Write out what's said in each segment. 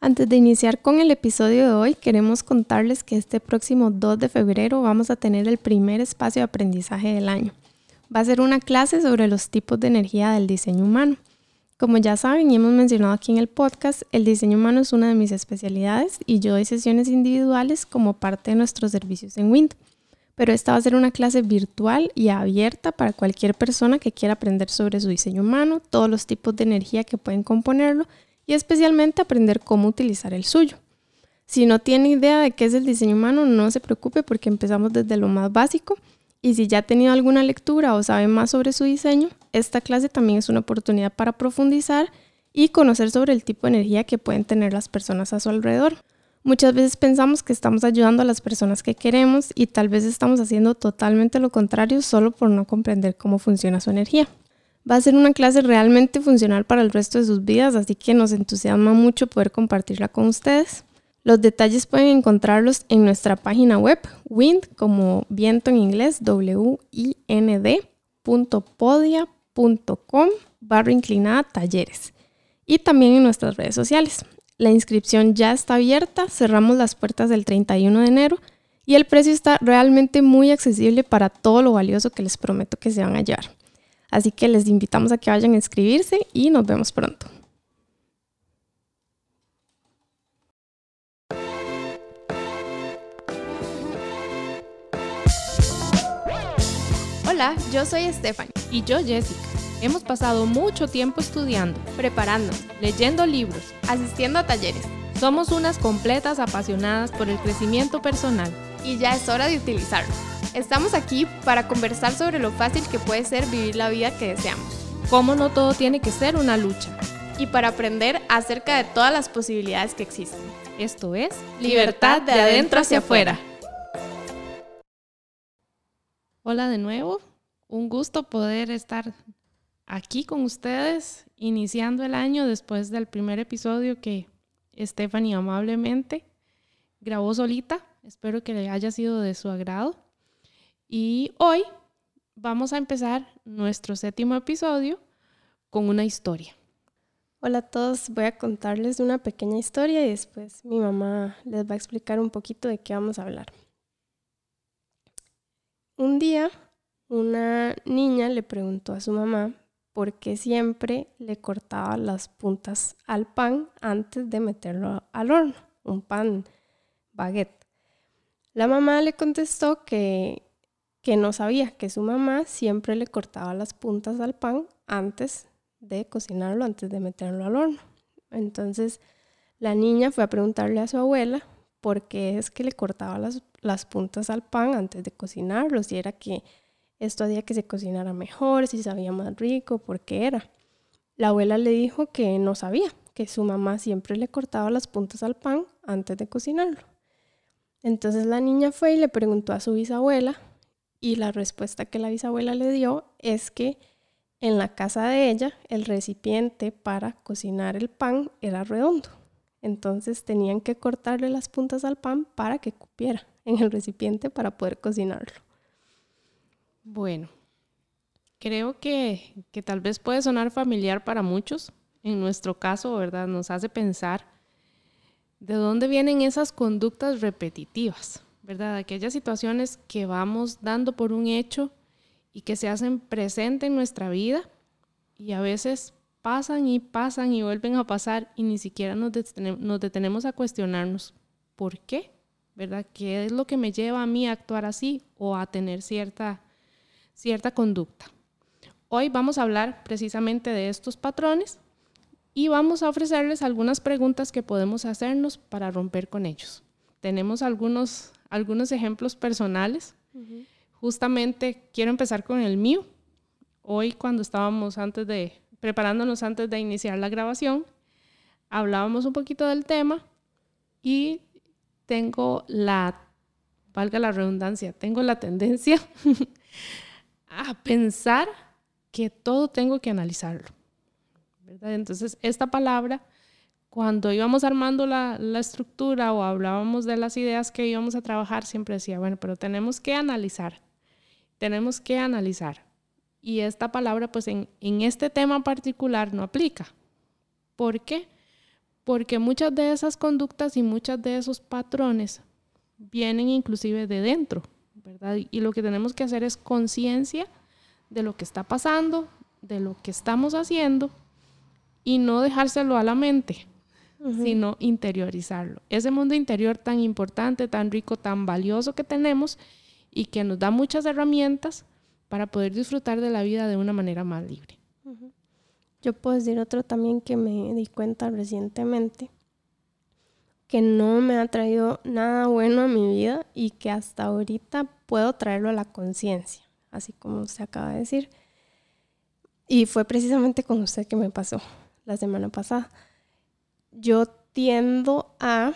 Antes de iniciar con el episodio de hoy, queremos contarles que este próximo 2 de febrero vamos a tener el primer espacio de aprendizaje del año. Va a ser una clase sobre los tipos de energía del diseño humano. Como ya saben y hemos mencionado aquí en el podcast, el diseño humano es una de mis especialidades y yo doy sesiones individuales como parte de nuestros servicios en Wind. Pero esta va a ser una clase virtual y abierta para cualquier persona que quiera aprender sobre su diseño humano, todos los tipos de energía que pueden componerlo y especialmente aprender cómo utilizar el suyo. Si no tiene idea de qué es el diseño humano, no se preocupe porque empezamos desde lo más básico y si ya ha tenido alguna lectura o sabe más sobre su diseño, esta clase también es una oportunidad para profundizar y conocer sobre el tipo de energía que pueden tener las personas a su alrededor. Muchas veces pensamos que estamos ayudando a las personas que queremos y tal vez estamos haciendo totalmente lo contrario solo por no comprender cómo funciona su energía. Va a ser una clase realmente funcional para el resto de sus vidas, así que nos entusiasma mucho poder compartirla con ustedes. Los detalles pueden encontrarlos en nuestra página web, wind, como viento en inglés, w-i-n-d.podia.com barra inclinada talleres y también en nuestras redes sociales. La inscripción ya está abierta, cerramos las puertas del 31 de enero y el precio está realmente muy accesible para todo lo valioso que les prometo que se van a llevar. Así que les invitamos a que vayan a inscribirse y nos vemos pronto. Hola, yo soy Stephanie. Y yo Jessica. Hemos pasado mucho tiempo estudiando, preparando, leyendo libros, asistiendo a talleres. Somos unas completas apasionadas por el crecimiento personal. Y ya es hora de utilizarlo. Estamos aquí para conversar sobre lo fácil que puede ser vivir la vida que deseamos. Cómo no todo tiene que ser una lucha. Y para aprender acerca de todas las posibilidades que existen. Esto es Libertad de adentro hacia afuera. Hola de nuevo. Un gusto poder estar aquí con ustedes iniciando el año después del primer episodio que Stephanie amablemente grabó solita. Espero que le haya sido de su agrado. Y hoy vamos a empezar nuestro séptimo episodio con una historia. Hola a todos, voy a contarles una pequeña historia y después mi mamá les va a explicar un poquito de qué vamos a hablar. Un día una niña le preguntó a su mamá por qué siempre le cortaba las puntas al pan antes de meterlo al horno, un pan baguette. La mamá le contestó que que no sabía que su mamá siempre le cortaba las puntas al pan antes de cocinarlo, antes de meterlo al horno. Entonces la niña fue a preguntarle a su abuela por qué es que le cortaba las, las puntas al pan antes de cocinarlo, si era que esto hacía que se cocinara mejor, si sabía más rico, por qué era. La abuela le dijo que no sabía, que su mamá siempre le cortaba las puntas al pan antes de cocinarlo. Entonces la niña fue y le preguntó a su bisabuela y la respuesta que la bisabuela le dio es que en la casa de ella el recipiente para cocinar el pan era redondo. Entonces tenían que cortarle las puntas al pan para que cupiera en el recipiente para poder cocinarlo. Bueno, creo que, que tal vez puede sonar familiar para muchos. En nuestro caso, ¿verdad? Nos hace pensar de dónde vienen esas conductas repetitivas. ¿Verdad? Aquellas situaciones que vamos dando por un hecho y que se hacen presente en nuestra vida y a veces pasan y pasan y vuelven a pasar y ni siquiera nos, detenemos, a cuestionarnos por qué, ¿verdad? ¿Qué es lo que me lleva a mí a actuar así o a tener cierta, cierta conducta? Hoy vamos a hablar precisamente de estos patrones y vamos a ofrecerles algunas preguntas que podemos hacernos para romper con ellos. Tenemos algunos algunos ejemplos personales. Justamente quiero empezar con el mío. Hoy cuando estábamos antes de, preparándonos antes de iniciar la grabación, hablábamos un poquito del tema y tengo la, valga la redundancia, tengo la tendencia a pensar que todo tengo que analizarlo. Entonces, esta palabra cuando íbamos armando la, estructura o hablábamos de las ideas que íbamos a trabajar, siempre decía, bueno, pero tenemos que analizar, tenemos que analizar. Y esta palabra, pues en, este tema particular no aplica. ¿Por qué? porque muchas de esas conductas y muchos de esos patrones vienen inclusive de dentro, ¿verdad? Y lo que tenemos que hacer es conciencia de lo que está pasando, de lo que estamos haciendo y no dejárselo a la mente, sino interiorizarlo. Ese mundo interior tan importante, tan rico, tan valioso que tenemos y que nos da muchas herramientas para poder disfrutar de la vida de una manera más libre. Yo puedo decir otro también que me di cuenta recientemente, que no me ha traído nada bueno a mi vida y que hasta ahorita puedo traerlo a la conciencia, así como se acaba de decir. Y fue precisamente con usted que me pasó la semana pasada. Yo tiendo a,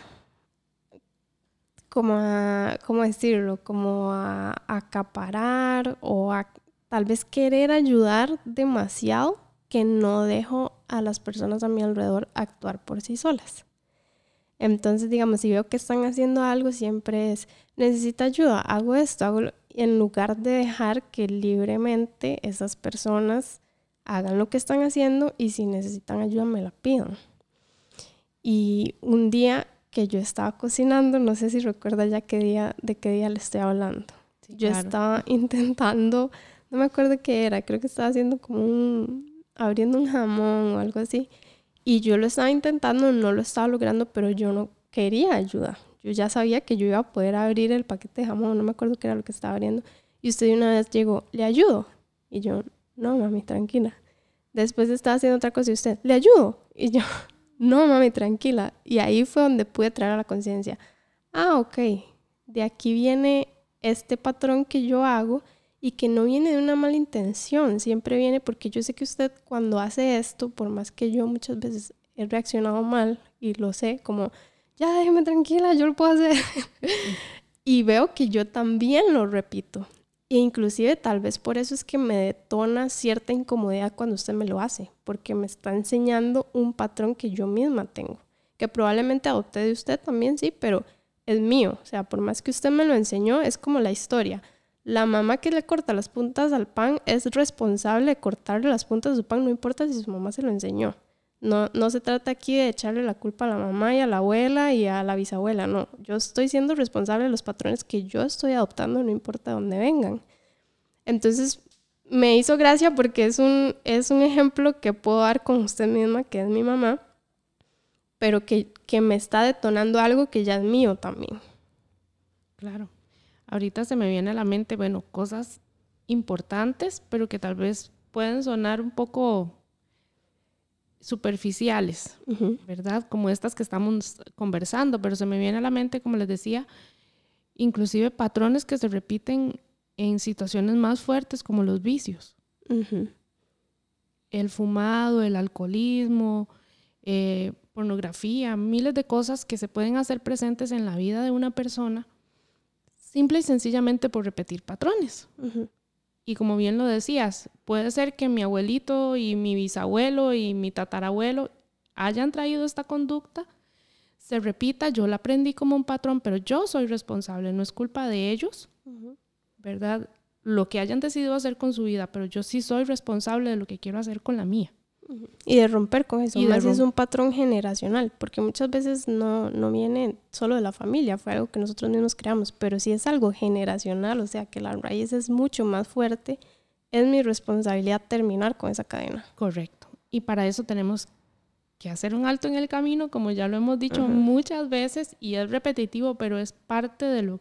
como a, ¿cómo decirlo? Como a acaparar o a tal vez querer ayudar demasiado que no dejo a las personas a mi alrededor actuar por sí solas. Entonces, digamos, si veo que están haciendo algo, siempre es, necesita ayuda, hago esto, hago en lugar de dejar que libremente esas personas hagan lo que están haciendo y si necesitan ayuda me la pidan. Y un día que yo estaba cocinando, no sé si recuerda ya qué día, de qué día le estoy hablando. yo estaba intentando, no me acuerdo qué era, creo que estaba haciendo como un, abriendo un jamón o algo así. Y yo lo estaba intentando, no lo estaba logrando, pero yo no quería ayuda. Yo ya sabía que yo iba a poder abrir el paquete de jamón, no me acuerdo qué era lo que estaba abriendo. Y usted una vez llegó, ¿le ayudo? Y yo, no, mami, tranquila. Después estaba haciendo otra cosa y usted, ¿le ayudo? Y yo, no, mami, tranquila. Y ahí fue donde pude traer a la conciencia, ah, ok, de aquí viene este patrón que yo hago y que no viene de una mala intención, siempre viene porque yo sé que usted cuando hace esto, por más que yo muchas veces he reaccionado mal y lo sé, como, ya déjeme tranquila, yo lo puedo hacer. y veo que yo también lo repito. E inclusive tal vez por eso es que me detona cierta incomodidad cuando usted me lo hace, porque me está enseñando un patrón que yo misma tengo, que probablemente adopté de usted también, sí, pero es mío. O sea, por más que usted me lo enseñó, es como la historia la mamá que le corta las puntas al pan es responsable de cortarle las puntas de su pan, no importa si su mamá se lo enseñó. No, no se trata aquí de echarle la culpa a la mamá y a la abuela y a la bisabuela, no. Yo estoy siendo responsable de los patrones que yo estoy adoptando, no importa dónde vengan. Entonces, me hizo gracia porque es un, es un ejemplo que puedo dar con usted misma, que es mi mamá, pero que, que me está detonando algo que ya es mío también. Claro. Ahorita se me viene a la mente, bueno, cosas importantes, pero que tal vez pueden sonar un poco superficiales, ¿verdad? Como estas que estamos conversando, pero se me viene a la mente, como les decía, inclusive patrones que se repiten en situaciones más fuertes como los vicios. El fumado, el alcoholismo, eh, pornografía, miles de cosas que se pueden hacer presentes en la vida de una persona simple y sencillamente por repetir patrones. Y como bien lo decías, puede ser que mi abuelito y mi bisabuelo y mi tatarabuelo hayan traído esta conducta, se repita, yo la aprendí como un patrón, pero yo soy responsable, no es culpa de ellos, ¿verdad? Lo que hayan decidido hacer con su vida, pero yo sí soy responsable de lo que quiero hacer con la mía. Y de romper con eso, y más es un patrón generacional, porque muchas veces no, no viene solo de la familia, fue algo que nosotros mismos creamos, pero si es algo generacional, o sea que la raíz es mucho más fuerte, es mi responsabilidad terminar con esa cadena. Correcto. Y para eso tenemos que hacer un alto en el camino, como ya lo hemos dicho muchas veces, y es repetitivo, pero es parte de lo,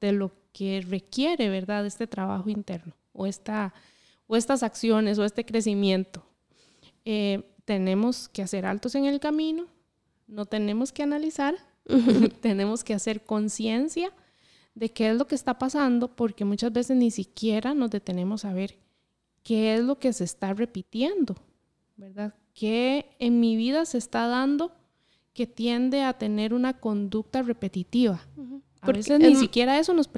de lo que requiere, ¿verdad?, este trabajo interno, o, esta, o estas acciones, o este crecimiento. Eh, tenemos que hacer altos en el camino, no tenemos que analizar, tenemos que hacer conciencia de qué es lo que está pasando, porque muchas veces ni siquiera nos detenemos a ver qué es lo que se está repitiendo, ¿verdad? ¿Qué en mi vida se está dando que tiende a tener una conducta repetitiva? A veces ni siquiera eso nos,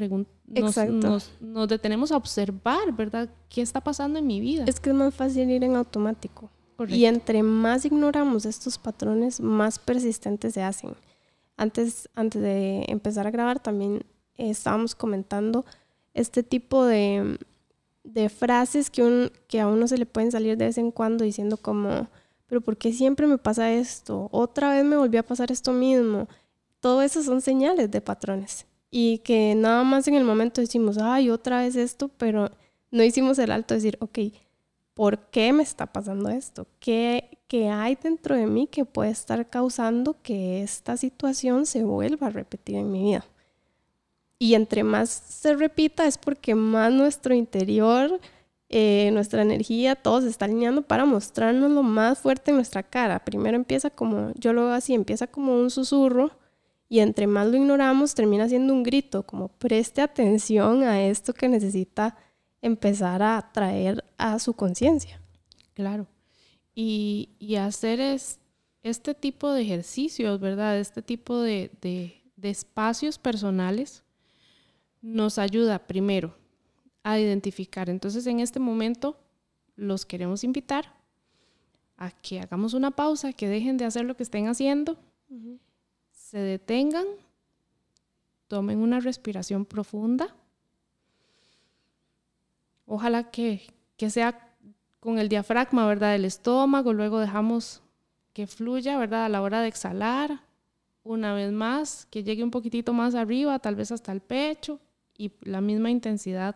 nos, nos, detenemos a observar, ¿verdad? ¿Qué está pasando en mi vida? Es que es más fácil ir en automático. Y entre más ignoramos estos patrones, más persistentes se hacen. Antes, antes de empezar a grabar también estábamos comentando este tipo de, de frases que, un, que a uno se le pueden salir de vez en cuando diciendo como, pero ¿por qué siempre me pasa esto? Otra vez me volvió a pasar esto mismo. Todo eso son señales de patrones. Y que nada más en el momento decimos, ay, otra vez esto, pero no hicimos el alto de decir, ok, ¿por qué me está pasando esto? ¿Qué, ¿Qué hay dentro de mí que puede estar causando que esta situación se vuelva a repetir en mi vida? Y entre más se repita es porque más nuestro interior eh, nuestra energía, todo se está alineando para mostrarnos lo más fuerte en nuestra cara. Primero empieza como, yo lo veo así, empieza como un susurro y entre más lo ignoramos termina siendo un grito, como preste atención a esto que necesita empezar a traer a su conciencia. Claro. Y, hacer es, este tipo de ejercicios, ¿verdad? Este tipo de, de espacios personales nos ayuda primero a identificar. Entonces en este momento los queremos invitar a que hagamos una pausa, que dejen de hacer lo que estén haciendo, se detengan, tomen una respiración profunda. Ojalá que, que sea con el diafragma, ¿verdad? Del estómago, luego dejamos que fluya, ¿verdad? A la hora de exhalar, una vez más, que llegue un poquitito más arriba, tal vez hasta el pecho, y la misma intensidad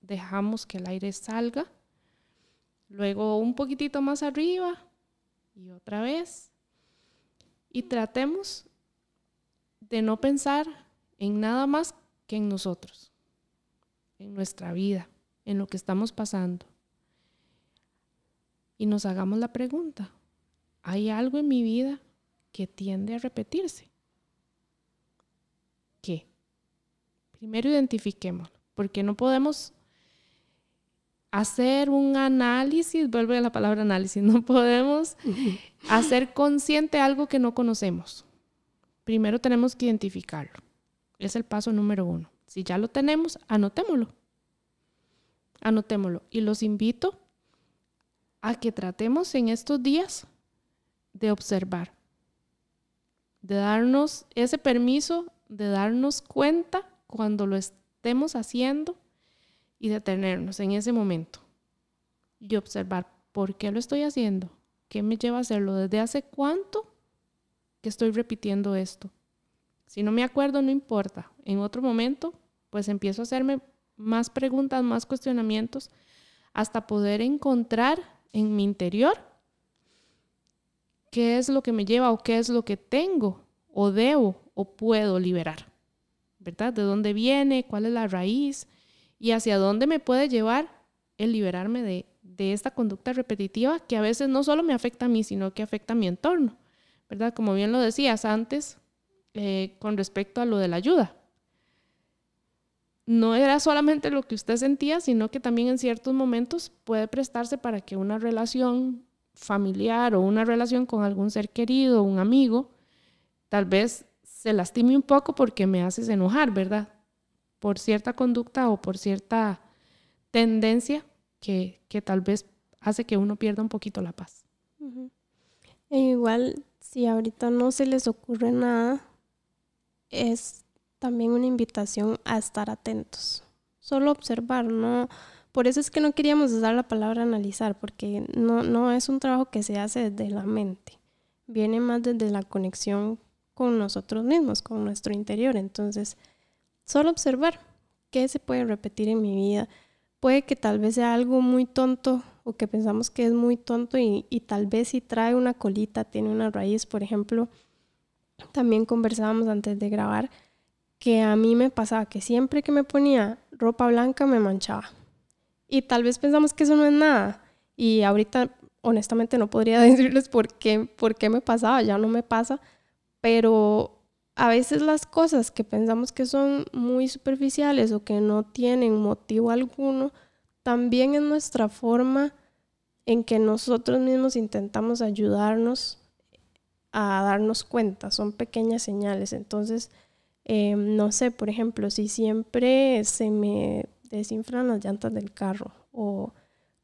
dejamos que el aire salga, luego un poquitito más arriba y otra vez. Y tratemos de no pensar en nada más que en nosotros, en nuestra vida, en lo que estamos pasando. Y nos hagamos la pregunta, ¿hay algo en mi vida que tiende a repetirse? ¿Qué? Primero identifiquémoslo, porque no podemos hacer un análisis, vuelve a la palabra análisis, no podemos hacer consciente algo que no conocemos. Primero tenemos que identificarlo. Es el paso número uno. Si ya lo tenemos, anotémoslo. Anotémoslo. Y los invito a que tratemos en estos días de observar, de darnos ese permiso, de darnos cuenta cuando lo estemos haciendo y detenernos en ese momento y observar por qué lo estoy haciendo, qué me lleva a hacerlo, desde hace cuánto que estoy repitiendo esto. Si no me acuerdo, no importa. En otro momento, pues empiezo a hacerme más preguntas, más cuestionamientos, hasta poder encontrar en mi interior qué es lo que me lleva o qué es lo que tengo o debo o puedo liberar. ¿Verdad? ¿De dónde viene? ¿Cuál es la raíz? y hacia dónde me puede llevar el liberarme de, esta conducta repetitiva que a veces no solo me afecta a mí, sino que afecta a mi entorno, ¿verdad? Como bien lo decías antes eh, con respecto a lo de la ayuda. No era solamente lo que usted sentía, sino que también en ciertos momentos puede prestarse para que una relación familiar o una relación con algún ser querido, un amigo, tal vez se lastime un poco porque me haces enojar, ¿verdad? por cierta conducta o por cierta tendencia que, tal vez hace que uno pierda un poquito la paz. E igual, si ahorita no se les ocurre nada, es también una invitación a estar atentos. Solo observar, no. Por eso es que no queríamos usar la palabra analizar, porque no, no es un trabajo que se hace desde la mente. Viene más desde la conexión con nosotros mismos, con nuestro interior. Entonces, Solo observar qué se puede repetir en mi vida. Puede que tal vez sea algo muy tonto o que pensamos que es muy tonto y, tal vez si trae una colita, tiene una raíz, por ejemplo. También conversábamos antes de grabar que a mí me pasaba que siempre que me ponía ropa blanca me manchaba. Y tal vez pensamos que eso no es nada. Y ahorita honestamente no podría decirles por qué, por qué me pasaba, ya no me pasa. Pero a veces las cosas que pensamos que son muy superficiales o que no tienen motivo alguno, también es nuestra forma en que nosotros mismos intentamos ayudarnos a darnos cuenta, son pequeñas señales. Entonces, em, no sé, por ejemplo, si siempre se me desinflan las llantas del carro o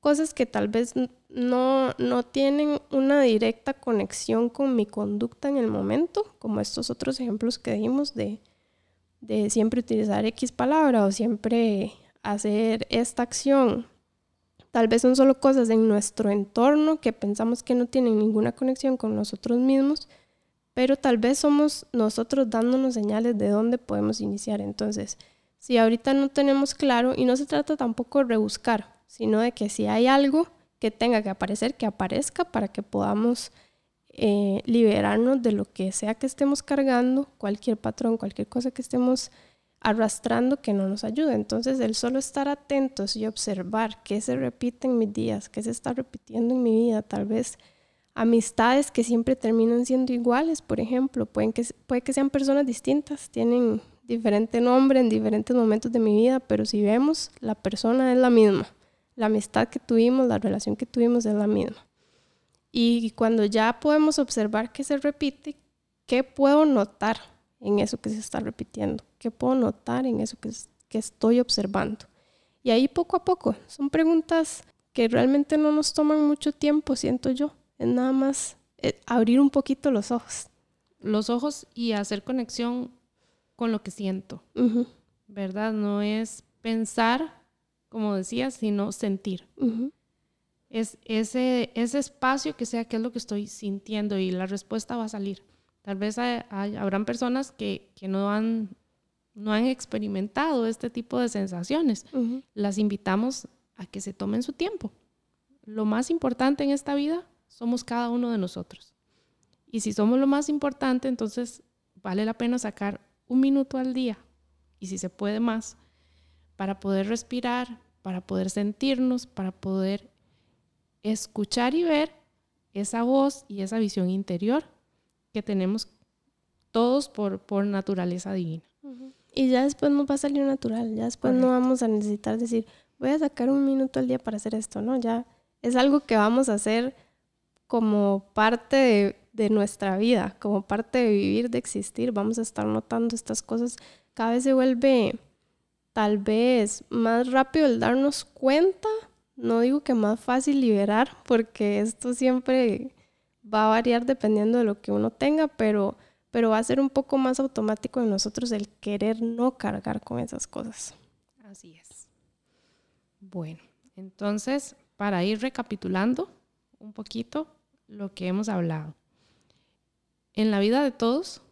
cosas que tal vez no, no tienen una directa conexión con mi conducta en el momento, como estos otros ejemplos que dimos de, siempre utilizar X palabra o siempre hacer esta acción, Tal vez son solo cosas en nuestro entorno que pensamos que no tienen ninguna conexión con nosotros mismos, pero tal vez somos nosotros dándonos señales de dónde podemos iniciar. Entonces, si ahorita no tenemos claro, y no se trata tampoco de rebuscar, sino de que si hay algo que tenga que aparecer, que aparezca para que podamos eh, liberarnos de lo que sea que estemos cargando, cualquier patrón, cualquier cosa que estemos arrastrando que no nos ayude. Entonces, el solo estar atentos y observar qué se repite en mis días, qué se está repitiendo en mi vida, tal vez amistades que siempre terminan siendo iguales, por ejemplo, pueden que, puede que sean personas distintas, tienen diferente nombre en diferentes momentos de mi vida, pero si vemos, la persona es la misma, la amistad que tuvimos, la relación que tuvimos es la misma. Y cuando ya podemos observar que se repite, ¿qué puedo notar en eso que se está repitiendo? ¿Qué puedo notar en eso que, que estoy observando? Y ahí poco a poco, son preguntas que realmente no nos toman mucho tiempo, siento yo. Es nada más eh, abrir un poquito los ojos. Los ojos y hacer conexión con lo que siento, ¿verdad? No es pensar, como decía, sino sentir es ese, ese espacio que sea qué es lo que estoy sintiendo y la respuesta va a salir. Tal vez habrán personas que, que, no, han, no han experimentado este tipo de sensaciones. Las invitamos a que se tomen su tiempo. Lo más importante en esta vida somos cada uno de nosotros. Y si somos lo más importante, entonces vale la pena sacar un minuto al día, y si se puede más, para poder respirar, para poder sentirnos, para poder escuchar y ver esa voz y esa visión interior que tenemos todos por, por naturaleza divina. Y ya después nos va a salir natural, ya después no vamos a necesitar decir, voy a sacar un minuto al día para hacer esto, ¿no? Ya es algo que vamos a hacer como parte de, nuestra vida, como parte de vivir, de existir, vamos a estar notando estas cosas. Cada vez se vuelve tal vez más rápido el darnos cuenta no digo que más fácil liberar, porque esto siempre va a variar dependiendo de lo que uno tenga, pero, pero va a ser un poco más automático en nosotros el querer no cargar con esas cosas. Así es. Bueno, entonces, para ir recapitulando un poquito lo que hemos hablado. En la vida de todos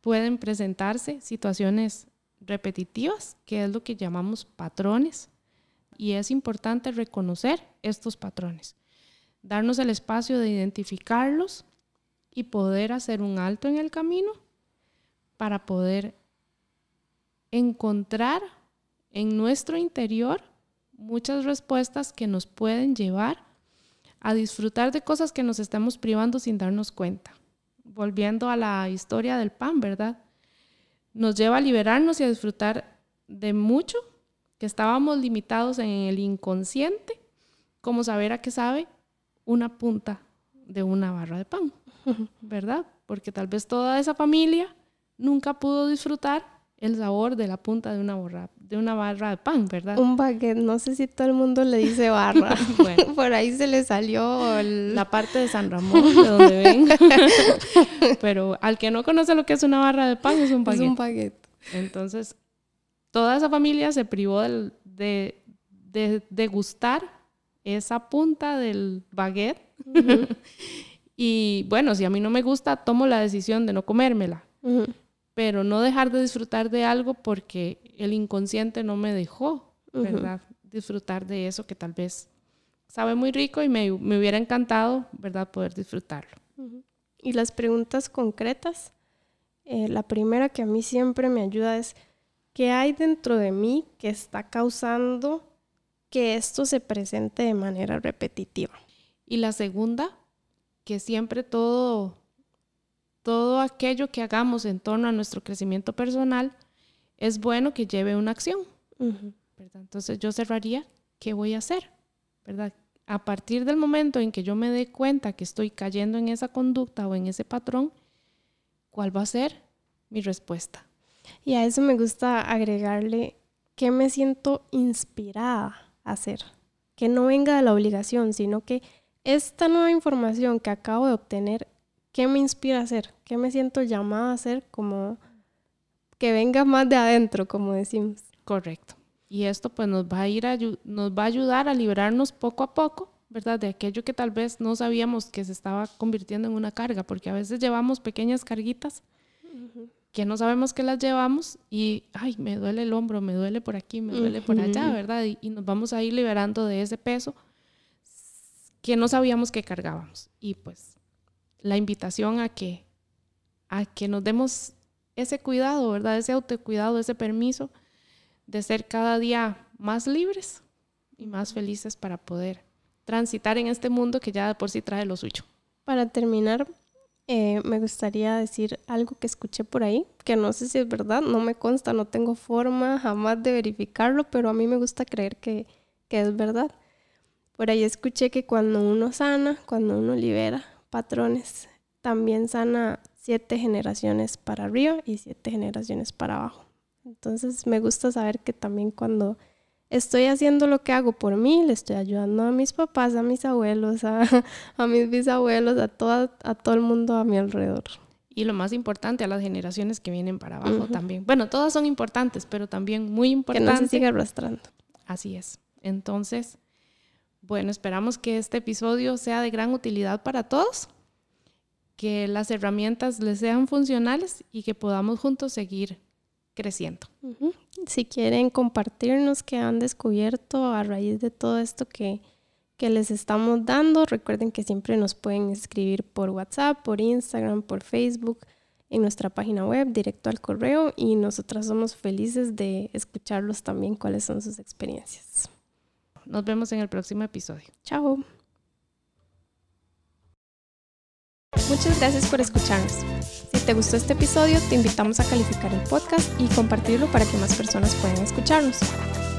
pueden presentarse situaciones repetitivas, que es lo que llamamos patrones, y es importante reconocer estos patrones, darnos el espacio de identificarlos y poder hacer un alto en el camino para poder encontrar en nuestro interior muchas respuestas que nos pueden llevar a disfrutar de cosas que nos estamos privando sin darnos cuenta. Volviendo a la historia del pan, ¿verdad? Nos lleva a liberarnos y a disfrutar de mucho que estábamos limitados en el inconsciente, como saber a qué sabe una punta de una barra de pan, ¿verdad? Porque tal vez toda esa familia nunca pudo disfrutar el sabor de la punta de una, barra, de una barra de pan, ¿verdad? Un baguette, no sé si todo el mundo le dice barra. bueno, Por ahí se le salió la parte de San Ramón, de donde ven. Pero al que no conoce lo que es una barra de pan, es un baguette. Es un baguette. Entonces, toda esa familia se privó de, de, gustar esa punta del baguette. y bueno, si a mí no me gusta, tomo la decisión de no comérmela. Pero no dejar de disfrutar de algo porque el inconsciente no me dejó, ¿verdad? Disfrutar de eso que tal vez sabe muy rico y me, hubiera encantado, ¿verdad? Poder disfrutarlo. Y las preguntas concretas, eh, la primera que a mí siempre me ayuda es, ¿Qué hay dentro de mí que está causando que esto se presente de manera repetitiva? Y la segunda, que siempre todo, todo aquello que hagamos en torno a nuestro crecimiento personal es bueno que lleve una acción. Entonces yo cerraría, ¿qué voy a hacer? ¿Verdad? A partir del momento en que yo me dé cuenta que estoy cayendo en esa conducta o en ese patrón, ¿cuál va a ser mi respuesta? Y a eso me gusta agregarle que me siento inspirada a hacer. Que no venga de la obligación, sino que esta nueva información que acabo de obtener, ¿qué me inspira a hacer? ¿Qué me siento llamada a hacer? Como que venga más de adentro, como decimos. Correcto. Y esto pues nos va a ir a, nos va a ayudar a liberarnos poco a poco, ¿verdad? De aquello que tal vez no sabíamos que se estaba convirtiendo en una carga, porque a veces llevamos pequeñas carguitas que no sabemos que las llevamos y, ay, me duele el hombro, me duele por aquí, me duele por allá, ¿verdad? Y, y, nos vamos a ir liberando de ese peso que no sabíamos que cargábamos. Y pues la invitación a que, a que nos demos ese cuidado, ¿verdad? Ese autocuidado, ese permiso de ser cada día más libres y más felices para poder transitar en este mundo que ya de por sí trae lo suyo. Para terminar, eh, me gustaría decir algo que escuché por ahí, que no sé si es verdad, no me consta, no tengo forma jamás de verificarlo, pero a mí me gusta creer que, que es verdad. Por ahí escuché que cuando uno sana, cuando uno libera patrones, también sana siete generaciones para arriba y siete generaciones para abajo. Entonces me gusta saber que también cuando estoy haciendo lo que hago por mí, le estoy ayudando a mis papás, a mis abuelos, a, mis bisabuelos, a, a todo el mundo a mi alrededor. Y lo más importante, a las generaciones que vienen para abajo también. Bueno, todas son importantes, pero también muy importante. Que no se siga arrastrando. Así es. Entonces, bueno, esperamos que este episodio sea de gran utilidad para todos, que las herramientas les sean funcionales y que podamos juntos seguir creciendo. Si quieren compartirnos qué han descubierto a raíz de todo esto que, que les estamos dando, recuerden que siempre nos pueden escribir por WhatsApp, por Instagram, por Facebook, en nuestra página web, directo al correo y nosotras somos felices de escucharlos también cuáles son sus experiencias. Nos vemos en el próximo episodio. Chao. Muchas gracias por escucharnos. Si te gustó este episodio, te invitamos a calificar el podcast y compartirlo para que más personas puedan escucharnos.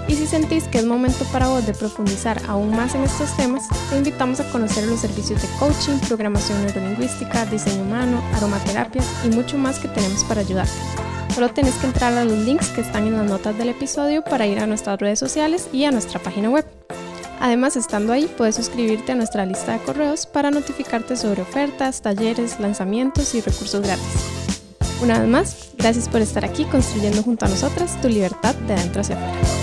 Y si sentís que es momento para vos de profundizar aún más en estos temas, te invitamos a conocer los servicios de coaching, programación neurolingüística, diseño humano, aromaterapias y mucho más que tenemos para ayudarte. Solo tenés que entrar a los links que están en las notas del episodio para ir a nuestras redes sociales y a nuestra página web. Además, estando ahí, puedes suscribirte a nuestra lista de correos para notificarte sobre ofertas, talleres, lanzamientos y recursos gratis. Una vez más, gracias por estar aquí construyendo junto a nosotras tu libertad de adentro hacia afuera.